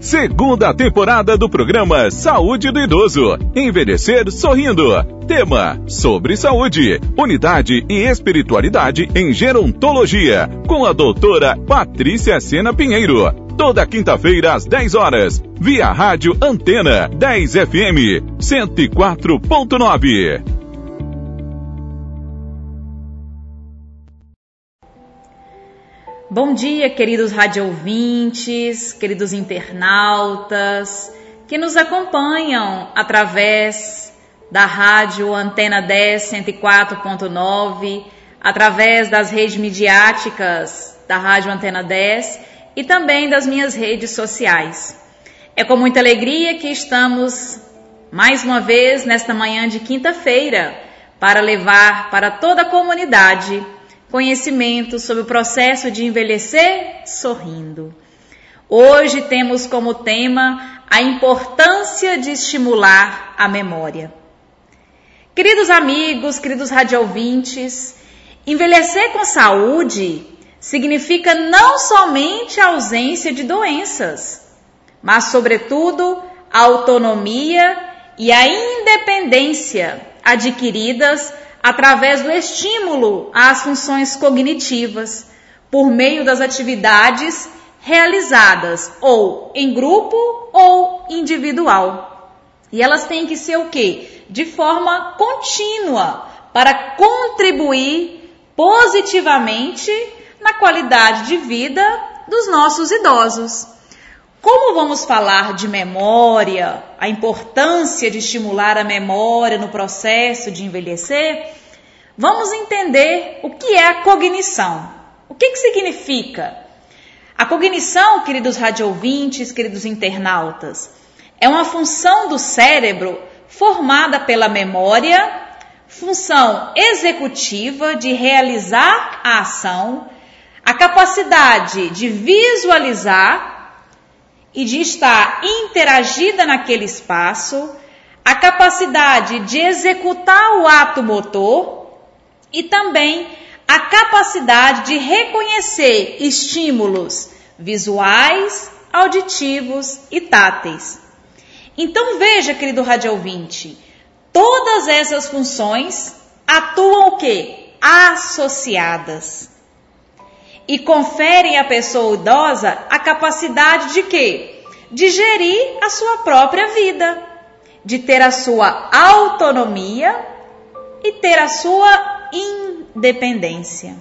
Segunda temporada do programa Saúde do Idoso. Envelhecer sorrindo. Tema: Sobre saúde, unidade e espiritualidade em gerontologia. Com a doutora Patrícia Sena Pinheiro. Toda quinta-feira às 10 horas. Via Rádio Antena 10 FM 104.9. Bom dia, queridos radiovintes, queridos internautas que nos acompanham através da rádio Antena 10 104.9, através das redes midiáticas da rádio Antena 10 e também das minhas redes sociais. É com muita alegria que estamos mais uma vez nesta manhã de quinta-feira para levar para toda a comunidade conhecimento sobre o processo de envelhecer sorrindo. Hoje temos como tema a importância de estimular a memória. Queridos amigos, queridos radiovintes, envelhecer com saúde significa não somente a ausência de doenças, mas, sobretudo, a autonomia e a independência adquiridas através do estímulo às funções cognitivas, por meio das atividades realizadas ou em grupo ou individual. E elas têm que ser o quê? De forma contínua para contribuir positivamente na qualidade de vida dos nossos idosos. Como vamos falar de memória, a importância de estimular a memória no processo de envelhecer, vamos entender o que é a cognição. O que, que significa? A cognição, queridos radiovintes, queridos internautas, é uma função do cérebro formada pela memória, função executiva de realizar a ação, a capacidade de visualizar e de estar interagida naquele espaço, a capacidade de executar o ato motor e também a capacidade de reconhecer estímulos visuais, auditivos e táteis. Então veja, querido radiouvinte, todas essas funções atuam o quê? Associadas e conferem à pessoa idosa a capacidade de quê? De gerir a sua própria vida, de ter a sua autonomia e ter a sua independência.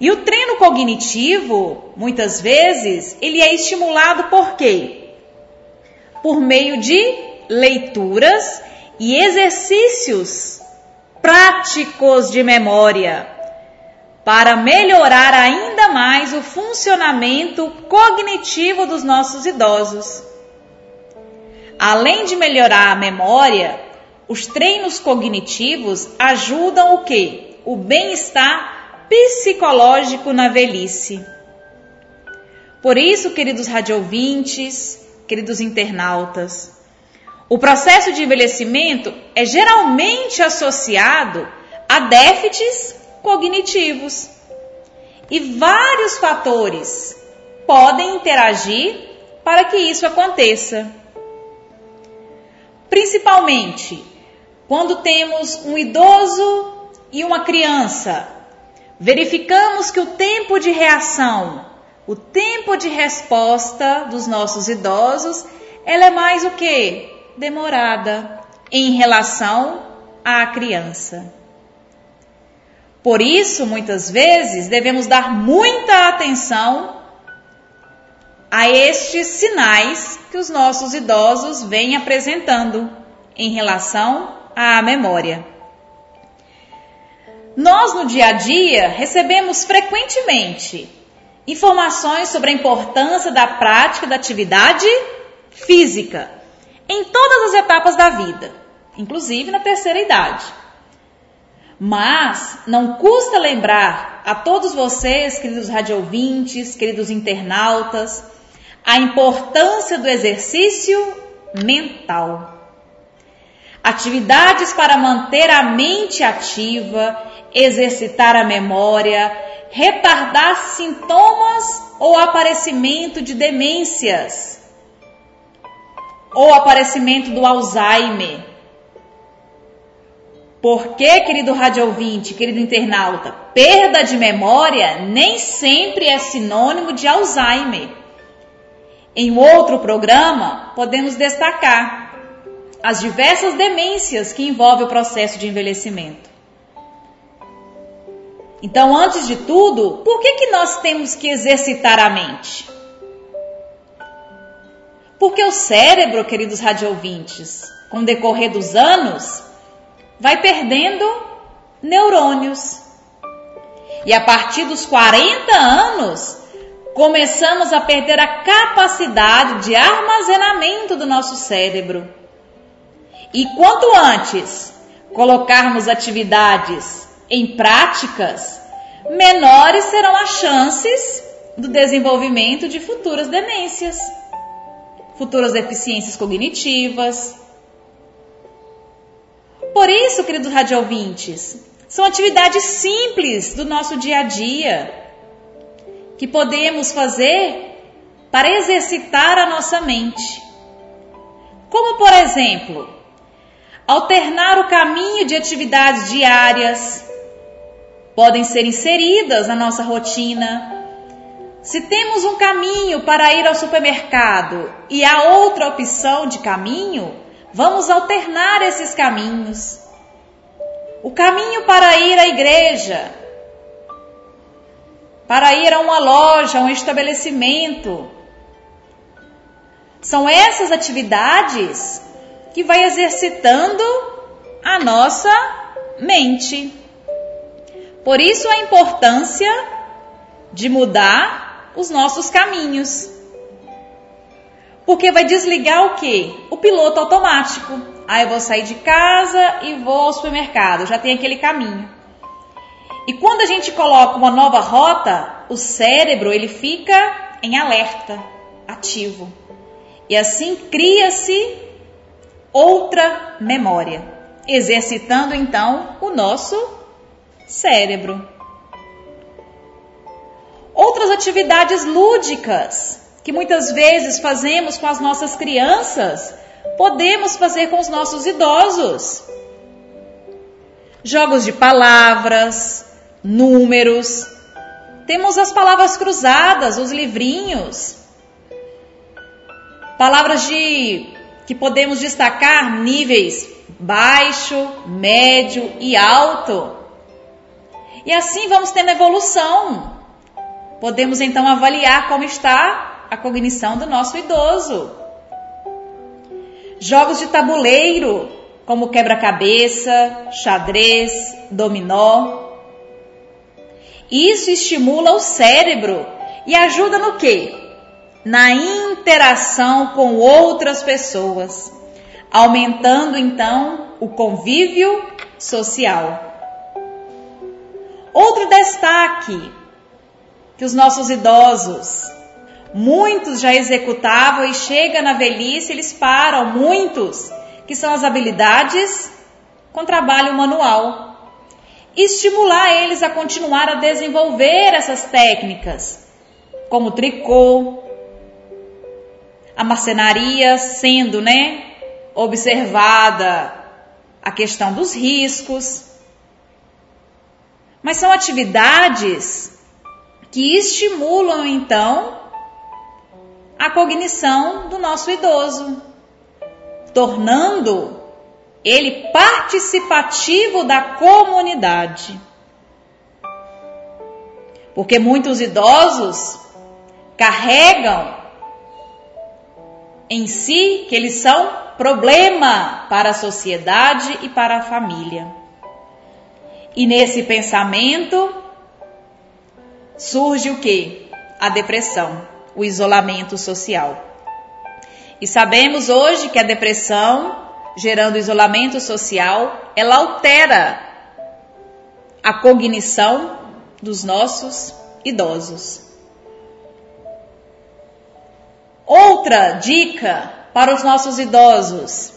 E o treino cognitivo, muitas vezes, ele é estimulado por quê? Por meio de leituras e exercícios práticos de memória para melhorar ainda mais o funcionamento cognitivo dos nossos idosos. Além de melhorar a memória, os treinos cognitivos ajudam o que? O bem-estar psicológico na velhice. Por isso, queridos radiovintes, queridos internautas, o processo de envelhecimento é geralmente associado a déficits cognitivos. E vários fatores podem interagir para que isso aconteça. Principalmente quando temos um idoso e uma criança, verificamos que o tempo de reação, o tempo de resposta dos nossos idosos, ela é mais o que? Demorada em relação à criança. Por isso, muitas vezes, devemos dar muita atenção a estes sinais que os nossos idosos vêm apresentando em relação à memória. Nós, no dia a dia, recebemos frequentemente informações sobre a importância da prática da atividade física em todas as etapas da vida, inclusive na terceira idade. Mas não custa lembrar a todos vocês, queridos radiovintes, queridos internautas, a importância do exercício mental. Atividades para manter a mente ativa, exercitar a memória, retardar sintomas ou aparecimento de demências ou aparecimento do Alzheimer. Porque, querido rádio ouvinte, querido internauta, perda de memória nem sempre é sinônimo de Alzheimer. Em outro programa, podemos destacar as diversas demências que envolvem o processo de envelhecimento. Então, antes de tudo, por que, que nós temos que exercitar a mente? Porque o cérebro, queridos radioouvintes, com o decorrer dos anos, vai perdendo neurônios. E a partir dos 40 anos, começamos a perder a capacidade de armazenamento do nosso cérebro. E quanto antes colocarmos atividades em práticas, menores serão as chances do desenvolvimento de futuras demências futuras deficiências cognitivas. Por isso, queridos radiovintes, são atividades simples do nosso dia a dia que podemos fazer para exercitar a nossa mente. Como, por exemplo, alternar o caminho de atividades diárias, podem ser inseridas na nossa rotina se temos um caminho para ir ao supermercado e há outra opção de caminho, vamos alternar esses caminhos. O caminho para ir à igreja, para ir a uma loja, a um estabelecimento. São essas atividades que vai exercitando a nossa mente. Por isso a importância de mudar os nossos caminhos. Porque vai desligar o que? O piloto automático. Aí ah, eu vou sair de casa e vou ao supermercado, já tem aquele caminho. E quando a gente coloca uma nova rota, o cérebro ele fica em alerta, ativo. E assim cria-se outra memória, exercitando então o nosso cérebro outras atividades lúdicas que muitas vezes fazemos com as nossas crianças, podemos fazer com os nossos idosos. Jogos de palavras, números. Temos as palavras cruzadas, os livrinhos. Palavras de que podemos destacar níveis baixo, médio e alto. E assim vamos tendo evolução. Podemos então avaliar como está a cognição do nosso idoso. Jogos de tabuleiro, como quebra-cabeça, xadrez, dominó. Isso estimula o cérebro e ajuda no quê? Na interação com outras pessoas, aumentando então o convívio social. Outro destaque que os nossos idosos, muitos já executavam e chega na velhice, eles param, muitos, que são as habilidades com trabalho manual. Estimular eles a continuar a desenvolver essas técnicas, como tricô, a marcenaria sendo, né, observada a questão dos riscos. Mas são atividades que estimulam então a cognição do nosso idoso, tornando ele participativo da comunidade. Porque muitos idosos carregam em si que eles são problema para a sociedade e para a família. E nesse pensamento, surge o que? A depressão, o isolamento social. E sabemos hoje que a depressão, gerando isolamento social, ela altera a cognição dos nossos idosos. Outra dica para os nossos idosos: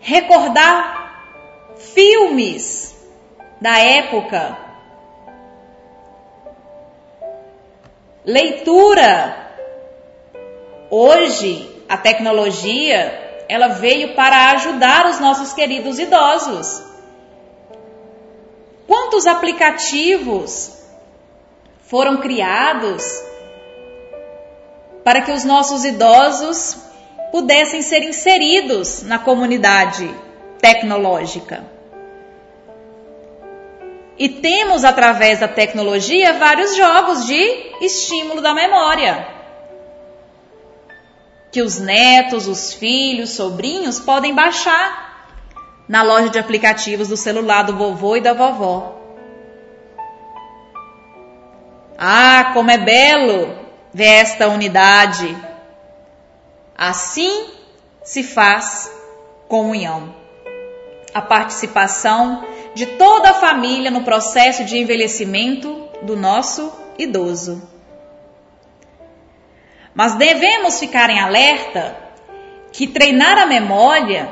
recordar filmes da época Leitura. Hoje, a tecnologia, ela veio para ajudar os nossos queridos idosos. Quantos aplicativos foram criados para que os nossos idosos pudessem ser inseridos na comunidade tecnológica? E temos, através da tecnologia, vários jogos de estímulo da memória. Que os netos, os filhos, sobrinhos podem baixar na loja de aplicativos do celular do vovô e da vovó. Ah, como é belo ver esta unidade. Assim se faz comunhão. A participação de toda a família no processo de envelhecimento do nosso idoso. Mas devemos ficar em alerta que treinar a memória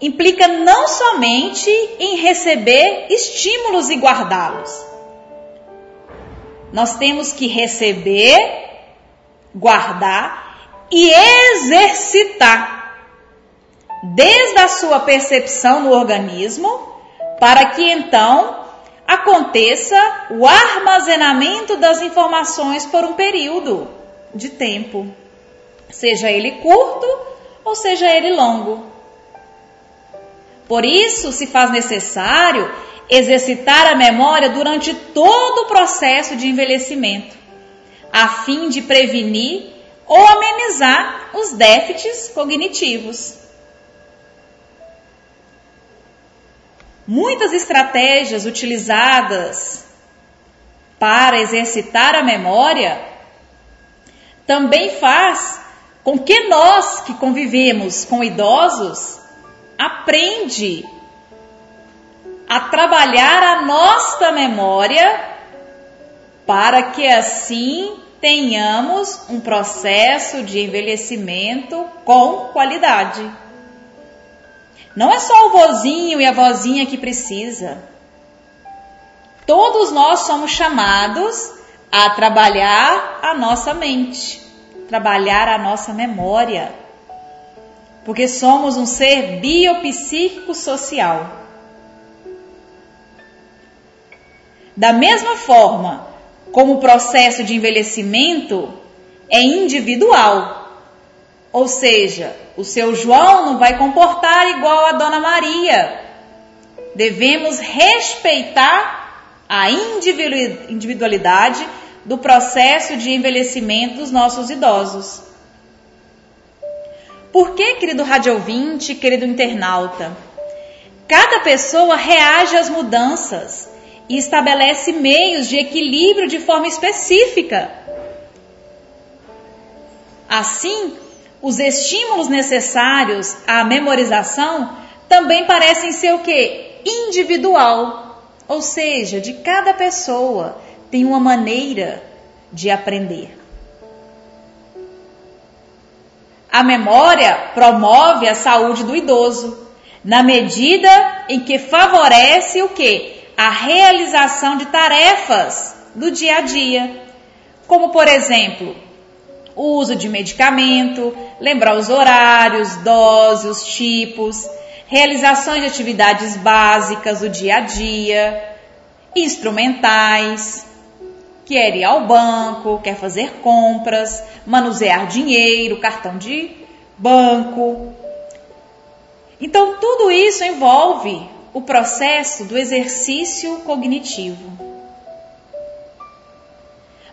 implica não somente em receber estímulos e guardá-los. Nós temos que receber, guardar e exercitar, desde a sua percepção no organismo para que então aconteça o armazenamento das informações por um período de tempo, seja ele curto ou seja ele longo. Por isso, se faz necessário exercitar a memória durante todo o processo de envelhecimento, a fim de prevenir ou amenizar os déficits cognitivos. Muitas estratégias utilizadas para exercitar a memória também faz com que nós que convivemos com idosos aprende a trabalhar a nossa memória para que assim tenhamos um processo de envelhecimento com qualidade. Não é só o vozinho e a vozinha que precisa. Todos nós somos chamados a trabalhar a nossa mente, trabalhar a nossa memória. Porque somos um ser biopsíquico social. Da mesma forma como o processo de envelhecimento é individual, ou seja, o seu João não vai comportar igual a Dona Maria. Devemos respeitar a individualidade do processo de envelhecimento dos nossos idosos. Por que, querido radiovinte, querido internauta? Cada pessoa reage às mudanças e estabelece meios de equilíbrio de forma específica. Assim, os estímulos necessários à memorização também parecem ser o que? Individual. Ou seja, de cada pessoa tem uma maneira de aprender. A memória promove a saúde do idoso, na medida em que favorece o que? A realização de tarefas do dia a dia, como por exemplo, o uso de medicamento, lembrar os horários, doses, os tipos, realizações de atividades básicas do dia a dia, instrumentais, quer ir ao banco, quer fazer compras, manusear dinheiro, cartão de banco. Então, tudo isso envolve o processo do exercício cognitivo.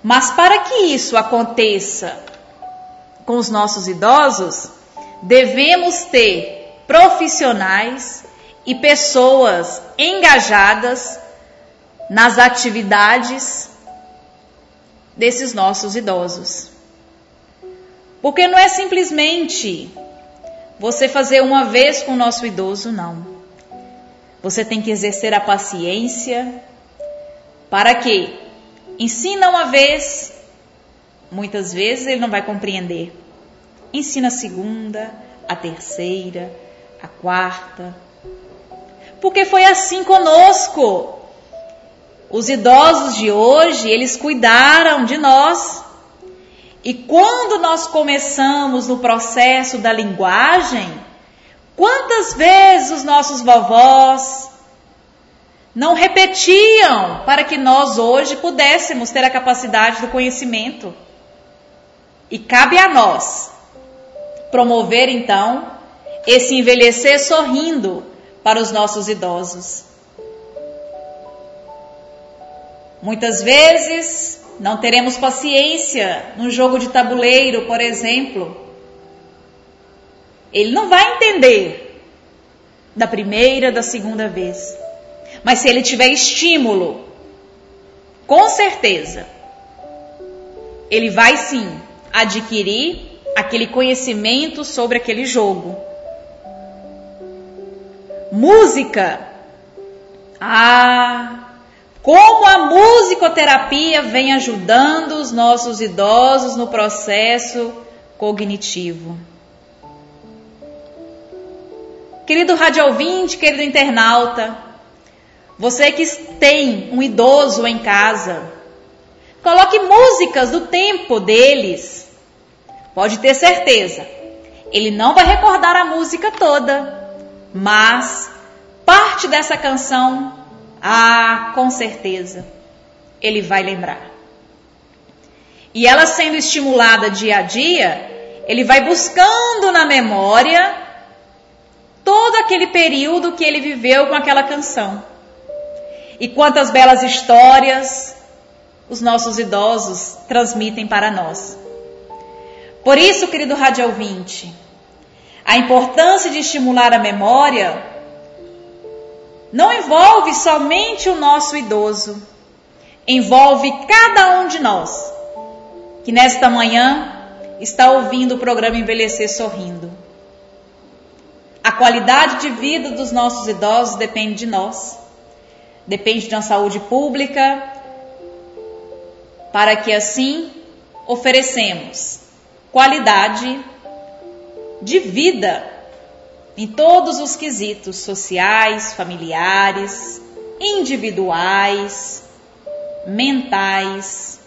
Mas para que isso aconteça com os nossos idosos, devemos ter profissionais e pessoas engajadas nas atividades desses nossos idosos. Porque não é simplesmente você fazer uma vez com o nosso idoso, não. Você tem que exercer a paciência para que ensina uma vez, muitas vezes ele não vai compreender. Ensina a segunda, a terceira, a quarta. Porque foi assim conosco. Os idosos de hoje, eles cuidaram de nós E quando nós começamos no processo da linguagem, quantas vezes os nossos vovós não repetiam para que nós hoje pudéssemos ter a capacidade do conhecimento? E cabe a nós promover então esse envelhecer sorrindo para os nossos idosos. Muitas vezes não teremos paciência num jogo de tabuleiro, por exemplo. Ele não vai entender da primeira, da segunda vez. Mas se ele tiver estímulo, com certeza, ele vai sim adquirir aquele conhecimento sobre aquele jogo. Música. Ah, como a musicoterapia vem ajudando os nossos idosos no processo cognitivo. Querido rádio ouvinte, querido internauta, você que tem um idoso em casa, coloque músicas do tempo deles. Pode ter certeza, ele não vai recordar a música toda, mas parte dessa canção ah, com certeza, ele vai lembrar. E ela sendo estimulada dia a dia, ele vai buscando na memória todo aquele período que ele viveu com aquela canção. E quantas belas histórias os nossos idosos transmitem para nós. Por isso, querido rádio ouvinte, a importância de estimular a memória não envolve somente o nosso idoso, envolve cada um de nós que nesta manhã está ouvindo o programa Envelhecer Sorrindo. A qualidade de vida dos nossos idosos depende de nós, depende de uma saúde pública, para que assim oferecemos qualidade de vida em todos os quesitos sociais, familiares, individuais, mentais.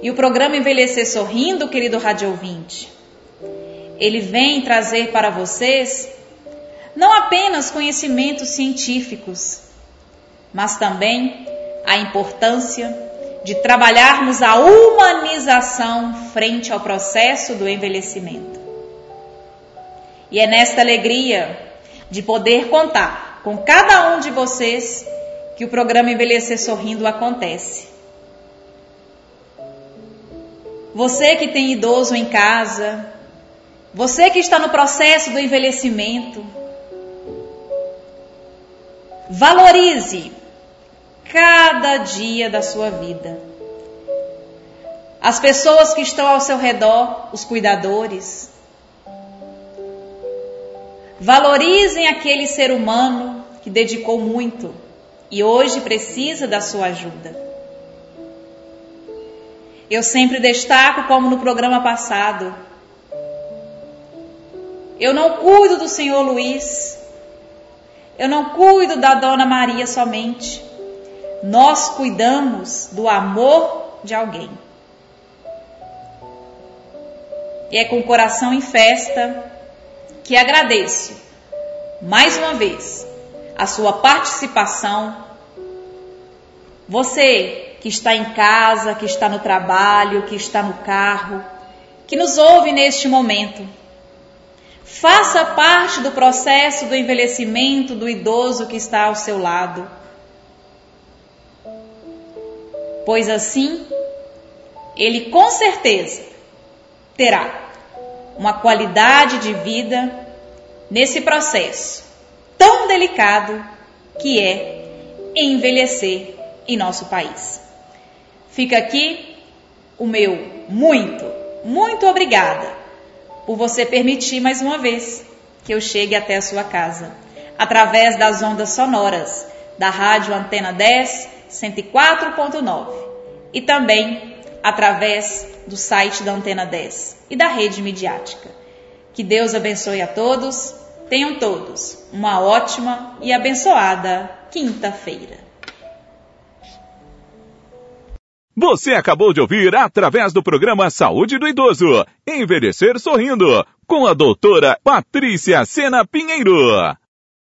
E o programa Envelhecer Sorrindo, querido rádio ouvinte, ele vem trazer para vocês não apenas conhecimentos científicos, mas também a importância de trabalharmos a humanização frente ao processo do envelhecimento. E é nesta alegria de poder contar com cada um de vocês que o programa Envelhecer Sorrindo acontece. Você que tem idoso em casa, você que está no processo do envelhecimento, valorize cada dia da sua vida. As pessoas que estão ao seu redor, os cuidadores, Valorizem aquele ser humano que dedicou muito e hoje precisa da sua ajuda. Eu sempre destaco, como no programa passado, eu não cuido do senhor Luiz, eu não cuido da dona Maria somente. Nós cuidamos do amor de alguém. E é com o coração em festa que agradeço mais uma vez a sua participação. Você que está em casa, que está no trabalho, que está no carro, que nos ouve neste momento. Faça parte do processo do envelhecimento do idoso que está ao seu lado. Pois assim, ele com certeza terá uma qualidade de vida nesse processo tão delicado que é envelhecer em nosso país. Fica aqui o meu muito, muito obrigada por você permitir mais uma vez que eu chegue até a sua casa através das ondas sonoras da Rádio Antena 10 104.9 e também através do site da Antena 10 e da rede midiática. Que Deus abençoe a todos. Tenham todos uma ótima e abençoada quinta-feira. Você acabou de ouvir através do programa Saúde do Idoso, Envelhecer Sorrindo, com a doutora Patrícia Sena Pinheiro.